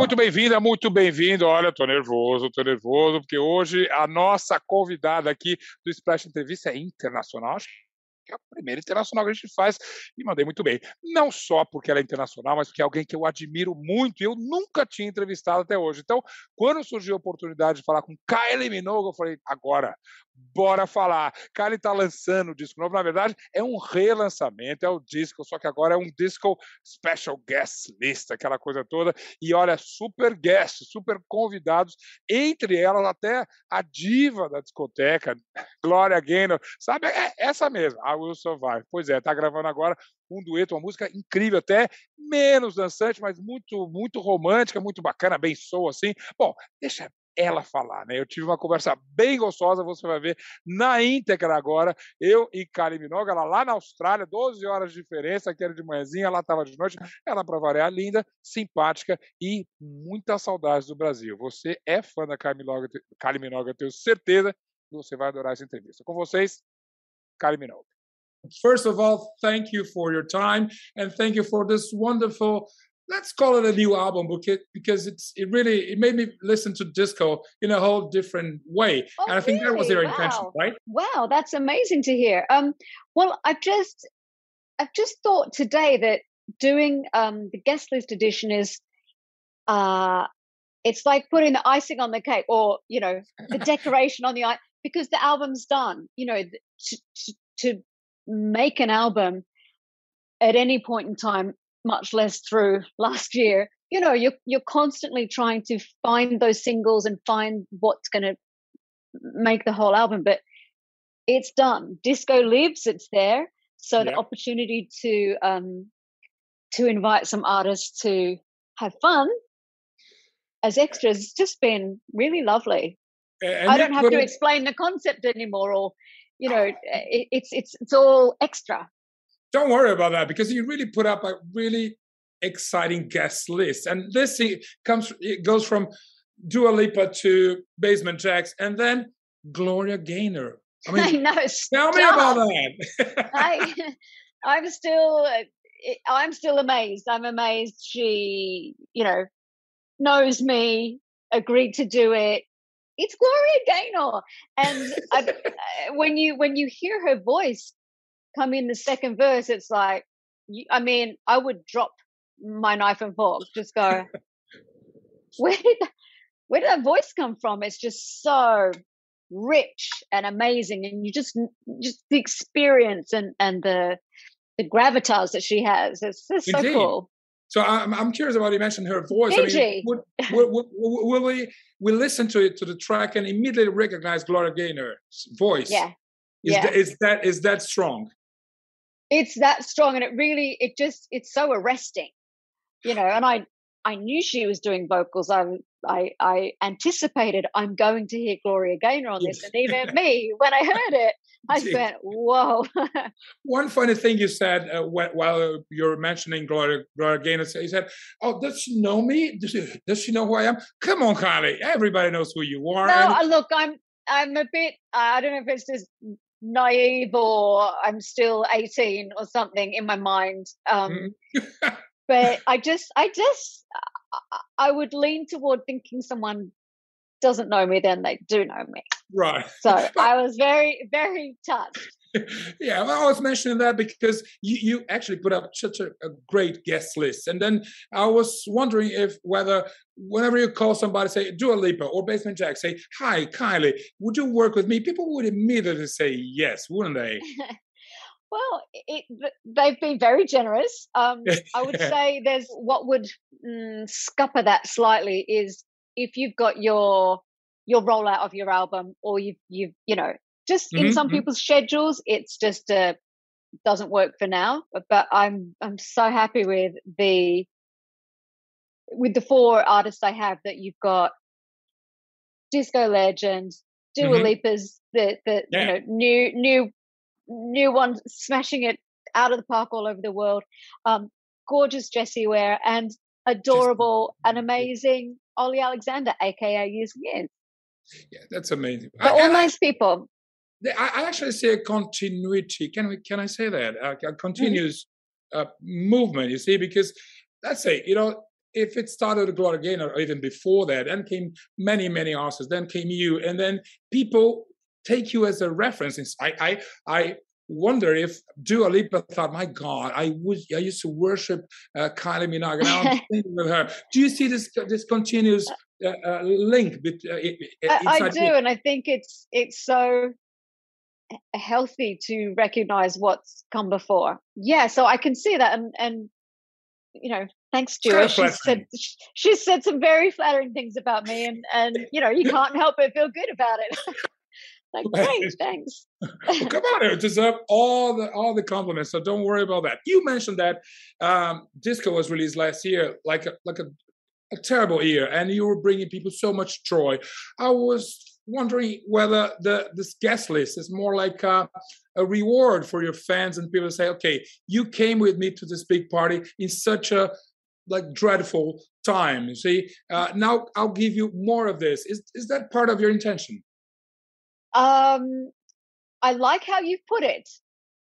Muito bem-vinda, muito bem-vindo. Olha, tô nervoso, tô nervoso, porque hoje a nossa convidada aqui do Splash Entrevista é internacional. Acho que é a primeira internacional que a gente faz e mandei muito bem. Não só porque ela é internacional, mas porque é alguém que eu admiro muito e eu nunca tinha entrevistado até hoje. Então, quando surgiu a oportunidade de falar com Kylie Minogue, eu falei, agora, bora falar. Kylie está lançando o disco novo, na verdade, é um relançamento, é o disco, só que agora é um disco special guest list, aquela coisa toda. E olha, super guest, super convidados, entre elas até a diva da discoteca, Gloria Gaynor, sabe? É essa mesmo, a Will Survive. Pois é, tá gravando agora um dueto, uma música incrível, até menos dançante, mas muito, muito romântica, muito bacana, bem soa assim. Bom, deixa ela falar, né? Eu tive uma conversa bem gostosa, você vai ver na íntegra agora, eu e Kali Minoga, ela lá na Austrália, 12 horas de diferença, que era de manhãzinha, ela estava de noite, ela para variar linda, simpática e muitas saudades do Brasil. Você é fã da Kali Minoga, Kali Minoga, tenho certeza que você vai adorar essa entrevista. Com vocês, Kali Minoga. First of all, thank you for your time and thank you for this wonderful let's call it a new album because because it's it really it made me listen to disco in a whole different way oh, and i think really? that was their wow. intention right wow that's amazing to hear um well i've just i've just thought today that doing um the guest list edition is uh it's like putting the icing on the cake or you know the decoration on the ice because the album's done you know to, to, to make an album at any point in time much less through last year. You know you're you're constantly trying to find those singles and find what's going to make the whole album but it's done. Disco lives it's there. So yeah. the opportunity to um to invite some artists to have fun as extras has just been really lovely. And i don't have to explain the concept anymore or you know it, it's it's it's all extra don't worry about that because you really put up a really exciting guest list. And this comes, it goes from Dua Lipa to Basement Jaxx and then Gloria Gaynor. I, mean, I know. Tell me about that. I, I'm still, I'm still amazed. I'm amazed she, you know, knows me, agreed to do it. It's Gloria Gaynor, and I, when you when you hear her voice, come in the second verse, it's like, I mean, I would drop my knife and fork, just go, where did that, where did that voice come from? It's just so rich and amazing, and you just just the experience and and the the gravitas that she has. It's just so cool. So I'm, I'm curious about you mentioned her voice. I mean, would, will, will, will, we we listen to it to the track and immediately recognize Gloria Gaynor's voice? Yeah. Is, yeah. That, is that is that strong? it's that strong and it really it just it's so arresting you know and i i knew she was doing vocals i i i anticipated i'm going to hear gloria gaynor on this and even me when i heard it i went whoa one funny thing you said uh, while you're mentioning gloria gloria gaynor you said oh does she know me does she, does she know who i am come on Kylie. everybody knows who you are no and- look i'm i'm a bit i don't know if it's just naive or I'm still 18 or something in my mind. Um, mm. but I just, I just, I would lean toward thinking someone doesn't know me, then they do know me. Right. So I was very, very touched yeah, well, I was mentioning that because you, you actually put up such a, a, great guest list. And then I was wondering if whether whenever you call somebody, say Dua Lipa or Basement Jack, say, Hi, Kylie, would you work with me? People would immediately say yes, wouldn't they? well, it, they've been very generous. Um, I would say there's what would mm, scupper that slightly is if you've got your your rollout of your album or you've you've you know just in mm-hmm. some people's schedules it's just uh, doesn't work for now but i'm i'm so happy with the with the four artists i have that you've got disco legends Dua mm-hmm. Lipa's the the yeah. you know new new new one smashing it out of the park all over the world um gorgeous Jessie Ware and adorable and amazing Olly Alexander aka Years Years yeah that's amazing but all nice people I actually see a continuity. Can we? Can I say that? A, a continuous uh, movement. You see, because let's say you know if it started a Gloria Gaynor or even before that, then came many, many artists, then came you, and then people take you as a reference. I, I, I wonder if Dua Lipa thought, "My God, I was I used to worship uh, Kylie Minogue, and now I'm thinking with her." Do you see this this continuous uh, uh, link? With, uh, I, I do, and I think it's it's so healthy to recognize what's come before. Yeah, so I can see that, and and you know, thanks, Stuart. She said she said some very flattering things about me, and and you know, you can't help but feel good about it. like, great, thanks. well, come on, you deserve all the all the compliments. So don't worry about that. You mentioned that um, disco was released last year, like a like a, a terrible year, and you were bringing people so much joy. I was wondering whether the this guest list is more like a, a, reward for your fans and people say, okay, you came with me to this big party in such a like dreadful time. You see, uh, now I'll give you more of this. Is is that part of your intention? Um, I like how you've put it.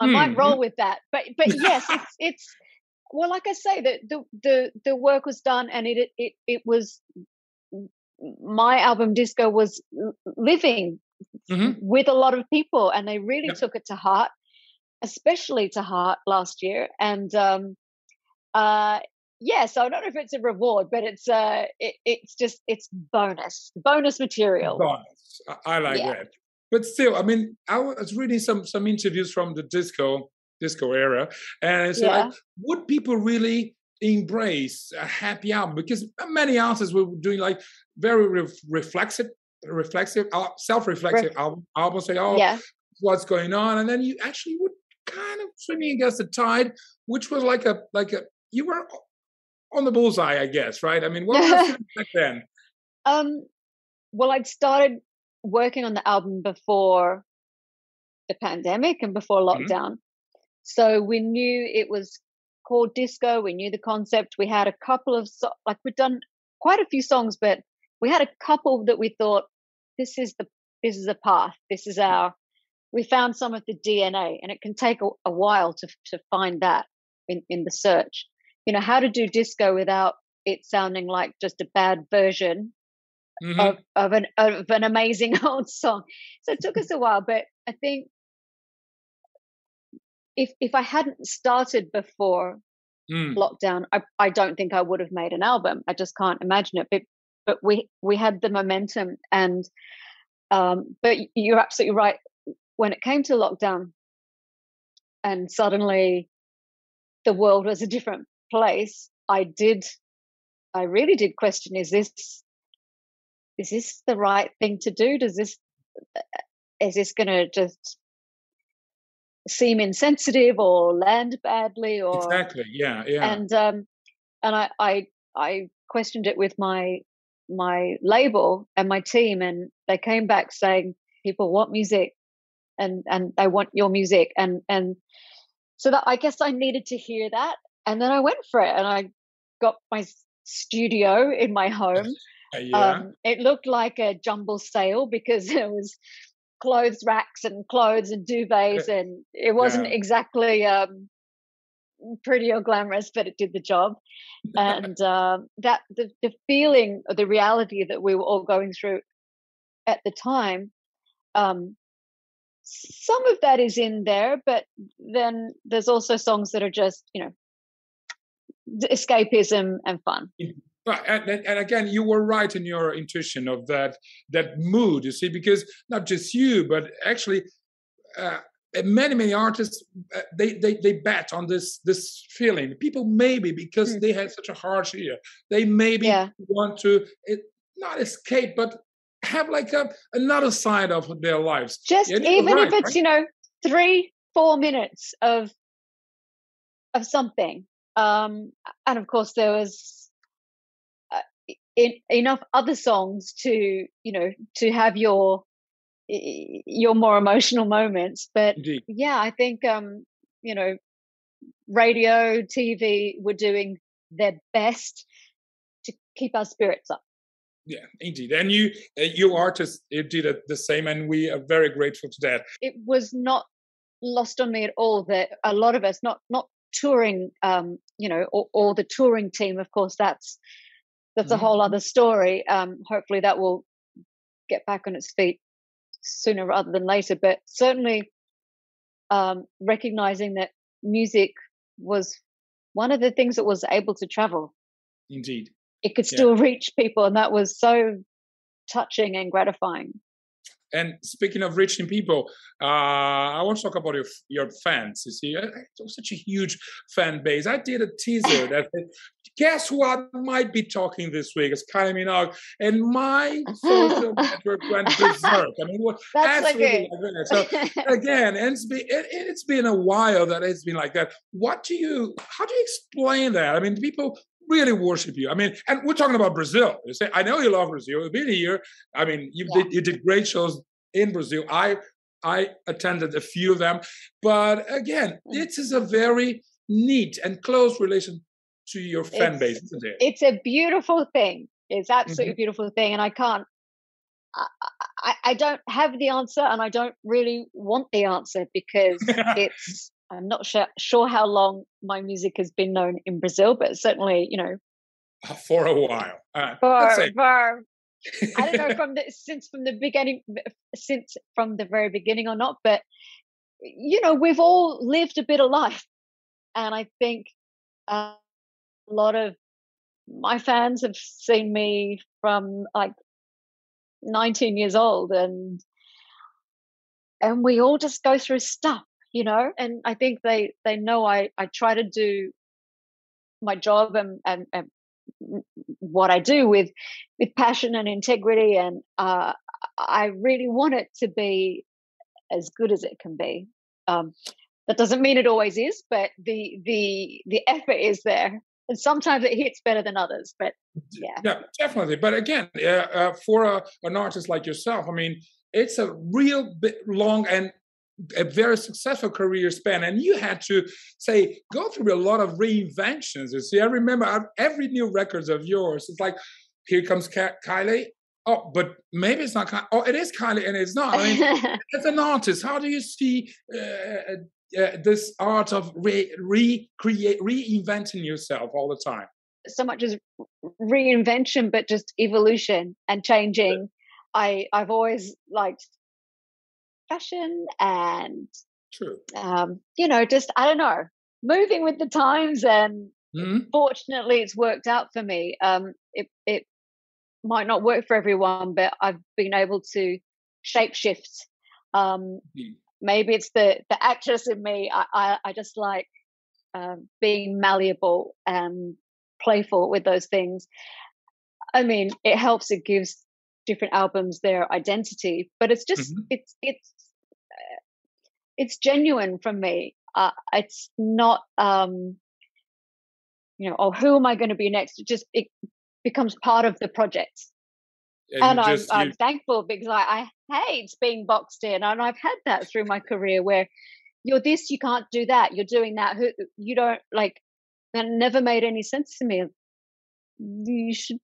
I might hmm, roll with that, but but yes, it's it's well, like I say, the the the the work was done, and it it it was my album disco was living mm-hmm. with a lot of people and they really yep. took it to heart especially to heart last year and um uh yeah so i don't know if it's a reward but it's uh it, it's just it's bonus bonus material bonus i like yeah. that but still i mean i was reading some some interviews from the disco disco era and it's yeah. like would people really embrace a happy album because many artists were doing like very re- reflexive, reflexive, uh, self-reflexive Re- album, albums. Say, "Oh, yeah. what's going on?" And then you actually would kind of swimming against the tide, which was like a like a you were on the bullseye, I guess, right? I mean, what was back then? Um, well, I'd started working on the album before the pandemic and before mm-hmm. lockdown. Mm-hmm. So we knew it was called disco. We knew the concept. We had a couple of so- like we'd done quite a few songs, but we had a couple that we thought this is the this is a path. This is our. We found some of the DNA, and it can take a, a while to to find that in in the search. You know how to do disco without it sounding like just a bad version mm-hmm. of of an of an amazing old song. So it took us a while, but I think if if I hadn't started before mm. lockdown, I I don't think I would have made an album. I just can't imagine it. But but we we had the momentum, and um, but you're absolutely right. When it came to lockdown, and suddenly the world was a different place, I did, I really did question: Is this is this the right thing to do? Does this is this going to just seem insensitive or land badly or exactly yeah yeah and um and i i i questioned it with my my label and my team and they came back saying people want music and and they want your music and and so that i guess i needed to hear that and then i went for it and i got my studio in my home yeah. um, it looked like a jumble sale because it was clothes racks and clothes and duvets, and it wasn't yeah. exactly um, pretty or glamorous, but it did the job. and um, that the, the feeling of the reality that we were all going through at the time, um, some of that is in there, but then there's also songs that are just you know escapism and fun. But and, and again, you were right in your intuition of that that mood. You see, because not just you, but actually. Uh, many many artists uh, they, they they bet on this this feeling people maybe because mm. they had such a harsh year they maybe yeah. want to it, not escape but have like a another side of their lives just yeah, even right, if it's right? you know three four minutes of of something um and of course there was in, enough other songs to you know to have your your more emotional moments but Indeed. yeah i think um you know radio tv were doing their best to keep our spirits up yeah indeed and you uh, you artists did it the same and we are very grateful to that it was not lost on me at all that a lot of us not not touring, um, you know, or, or, the touring team. Of course, that's that's a whole Mm-hmm. other story. Um, hopefully, that will get back on its feet sooner rather than later. But certainly, um, recognizing that music was one of the things that was able to travel. Indeed. It could Yeah. still reach people, and that was so touching and gratifying. And speaking of reaching people, uh, I want to talk about your your fans. You see, I- I- such a huge fan base. I did a teaser that guess who I might be talking this week? It's Kylie Minogue, and my social network went berserk. I mean, what absolutely like that. So again, and it's been it, it's been a while that it's been like that. What do you? How do you explain that? I mean, people really worship you. I mean, and we're talking about Brazil. You say, I know you love Brazil. You've been here. I mean, you Yeah. did you did great shows in Brazil. I I attended a few of them, but again, Mm. this is a very neat and close relation to your fan It's- base, isn't it? it's a beautiful thing. It's absolutely Mm-hmm. a beautiful thing, and I can't. I, I, I don't have the answer, and I don't really want the answer because it's. I'm not sure sure how long my music has been known in Brazil, but certainly, you know, For a while. Uh, for, for I don't know from the since from the beginning, since from the very beginning or not, but you know, we've all lived a bit of life, and I think uh, a lot of my fans have seen me from like 19 years old, and and we all just go through stuff, you know, and I think they they know I I try to do my job and and, and what I do with with passion and integrity, and uh, I really want it to be as good as it can be. Um, that doesn't mean it always is, but the the the effort is there, and sometimes it hits better than others. But yeah, Yeah, definitely. But again, uh, uh, for a, an artist like yourself, I mean, it's a real bit long and a very successful career span, and you had to say go through a lot of reinventions. You see, I remember uh, every new records of yours. It's like, here comes Ka- Kylie. Oh, but maybe it's not. Kylie. Oh, it is Kylie, and it's not. I mean, as an artist, how do you see uh, uh, this art of re- recreate, reinventing yourself all the time? so much as reinvention, but just evolution and changing. I I've always liked fashion and True. um, you know, just I don't know, moving with the times and Mhm. fortunately it's worked out for me. Um, it it might not work for everyone, but I've been able to shapeshift. Um, Mm. Maybe it's the the actress in me. I I, I just like um, being malleable and playful with those things. I mean, it helps. It gives different albums their identity, but it's just Mhm. it's it's uh, it's genuine from me. Uh, it's not um, you know, oh, who am I going to be next? It just it becomes part of the project and you I'm, just- I'm you- thankful because I, I hate being boxed in, and I've had that through my career where you're this, you can't do that, you're doing that, who you don't like. That never made any sense to me. You should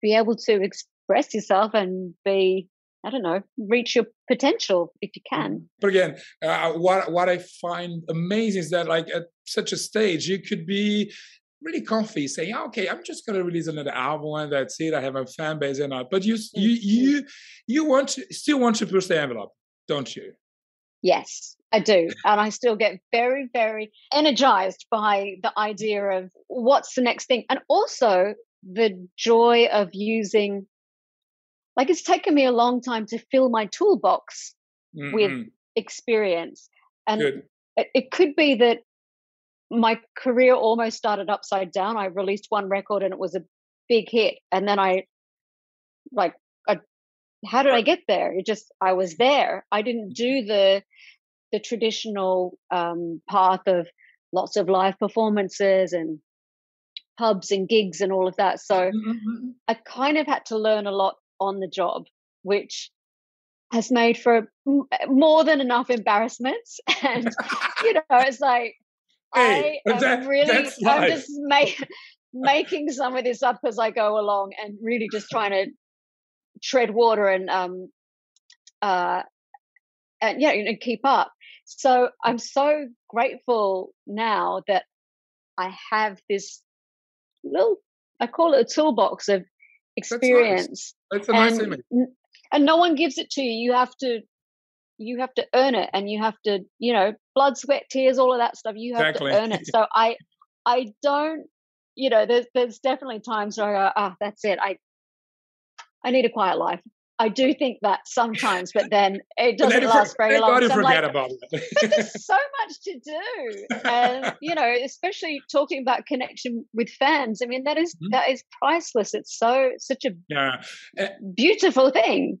be able to express yourself and be, I don't know, reach your potential if you can. But again, uh, what what I find amazing is that like at such a stage, you could be really comfy saying, "Okay, I'm just going to release another album and that's it. I have a fan base and all." But you you you you want to still want to push the envelope, don't you? Yes, I do. And I still get very, very energized by the idea of what's the next thing. And also the joy of using, like, it's taken me a long time to fill my toolbox with Mm-mm. experience. And it could be that my career almost started upside down. I released one record and it was a big hit. And then I, like, I, how did I get there? It just, I was there. I didn't mm-hmm. do the, the traditional um, path of lots of live performances and pubs and gigs and all of that. So Mm-mm. I kind of had to learn a lot on the job, which has made for m- more than enough embarrassments. And you know, it's like Hey, I am that- really, I'm just ma- making some of this up as I go along, and really just trying to tread water and um uh and yeah, and keep up. So I'm so grateful now that I have this little, I call it a toolbox of experience. That's, nice. That's a nice and, image. And no one gives it to you. You have to, you have to earn it, and you have to, you know, blood, sweat, tears, all of that stuff. You have exactly. to earn it. So I, I don't, you know, there's there's definitely times where I go, ah, oh, that's it. I, I need a quiet life. I do think that sometimes, but then it doesn't last very long. So forget like, about it. but there's so much to do, and you know, especially talking about connection with fans. I mean, that is, mm-hmm. that is priceless. It's so such a yeah. uh, beautiful thing.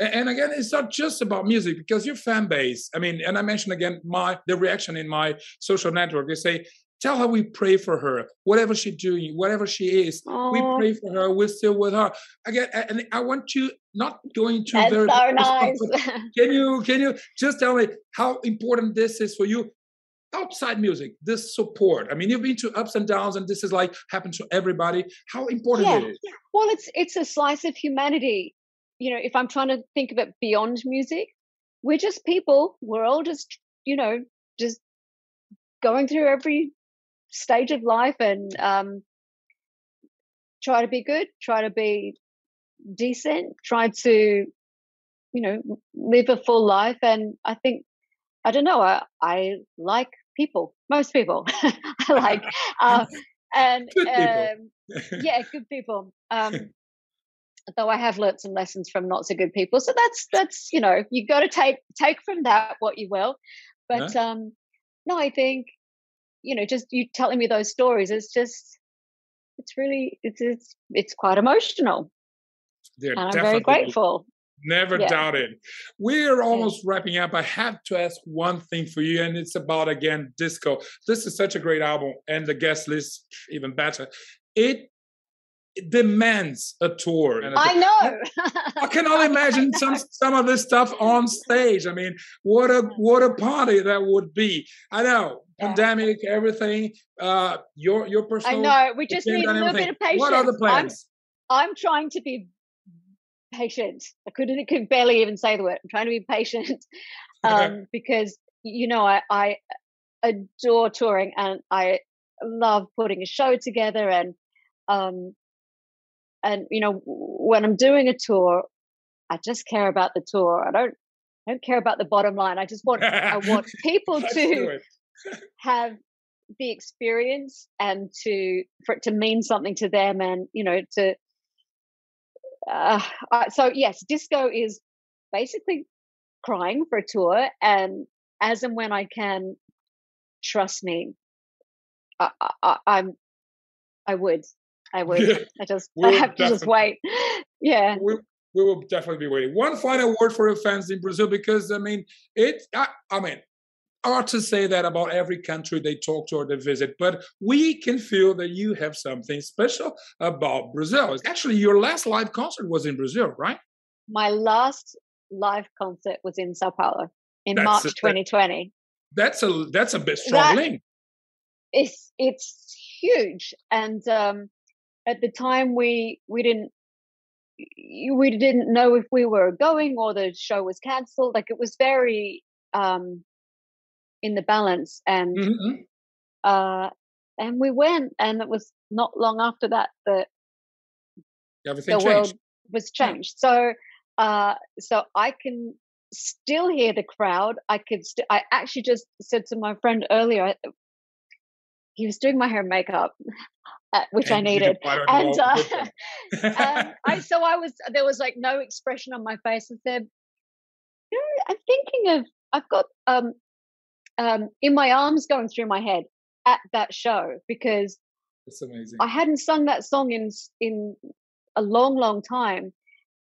And again it's not just about music because your fan base i mean and i mentioned again my the reaction in my social network they say Tell her we pray for her, whatever she's doing, whatever she is. Aww. We pray for her. We're still with her. Again, and I want you not going to That's very. So nice. can you can you just tell me how important this is for you? outside music this support i mean you've been to ups and downs and this is like happened to everybody how important yeah. it is well it's it's a slice of humanity you know if i'm trying to think of it beyond music we're just people we're all just you know just going through every stage of life and um, try to be good, try to be decent, try to, you know, live a full life. And I think, I don't know, I, I like people, most people I like. Uh, and um, yeah, good people. Um, though I have learnt some lessons from not so good people. So that's that's you know you got to take take from that what you will. But yeah. um, no, I think you know, just you telling me those stories, it's just, it's really, it's it's it's quite emotional. They're and I'm very grateful. Never yeah. doubt it. We're almost wrapping up. I have to ask one thing for you, and it's about again disco. This is such a great album, and the guest list even better. It demands a tour. I know. I, can only imagine some some of this stuff on stage. I mean, what a what a party that would be. I know yeah. pandemic, everything. Uh, your your personal. I know. We just need a little bit of patience. What are the plans? I'm, I'm trying to be patient. I couldn't could barely even say the word. I'm trying to be patient um, because you know I, I adore touring and I love putting a show together and um, and you know when i'm doing a tour i just care about the tour. I don't I don't care about the bottom line. I just want i want people to have the experience and to for it to mean something to them and you know to uh, uh, so yes disco is basically crying for a tour and as and when i can trust me I, I, i'm i would I would. Yeah. I just we'll I have to just wait. Yeah. We, we will definitely be waiting. One final word for your fans in Brazil, because I mean, it. I, I mean, hard to say that about every country they talk to or they visit, but we can feel that you have something special about Brazil. Actually, your last live concert was in Brazil, right? My last live concert was in Sao Paulo in that's March a, 2020. That's a that's a bit strong that, link. It's it's huge, and um, at the time we we didn't we didn't know if we were going or the show was cancelled like it was very um in the balance and mm-hmm. uh and we went and it was not long after that that Everything the changed. world was changed yeah. so uh so i can still hear the crowd i could st- i actually just said to my friend earlier he was doing my hair and makeup uh, which I needed. And uh, um, I so I was there was like no expression on my face. I said, you know, I'm thinking of I've got um um in my arms going through my head at that show because it's amazing. I hadn't sung that song in in a long, long time,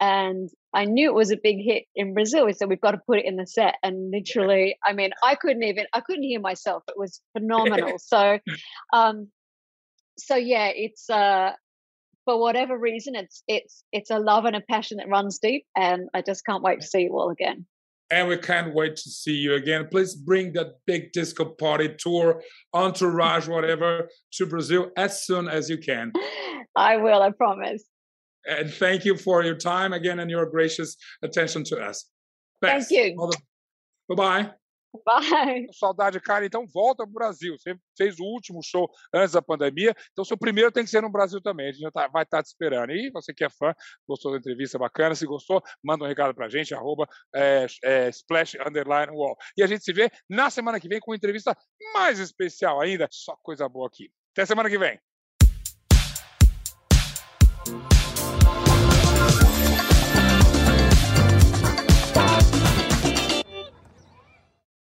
and I knew it was a big hit in Brazil. We said we've got to put it in the set, and literally, I mean, I couldn't even I couldn't hear myself. It was phenomenal. so, um, so yeah, it's uh, for whatever reason, it's it's it's a love and a passion that runs deep, and I just can't wait to see you all again. And we can't wait to see you again. Please bring that big disco party tour, entourage, whatever, to Brazil as soon as you can. I will, I promise. And thank you for your time again and your gracious attention to us. Thanks. Thank you. Bye-bye. Bye. Saudade, cara. Então volta para o Brasil. Você fez o último show antes da pandemia, então seu primeiro tem que ser no Brasil também. A gente tá, vai estar tá te esperando. E você que é fã, gostou da entrevista bacana, se gostou, manda um recado para a gente, arroba é, é, splash underline wall. E a gente se vê na semana que vem com uma entrevista mais especial ainda. Só coisa boa aqui. Até semana que vem.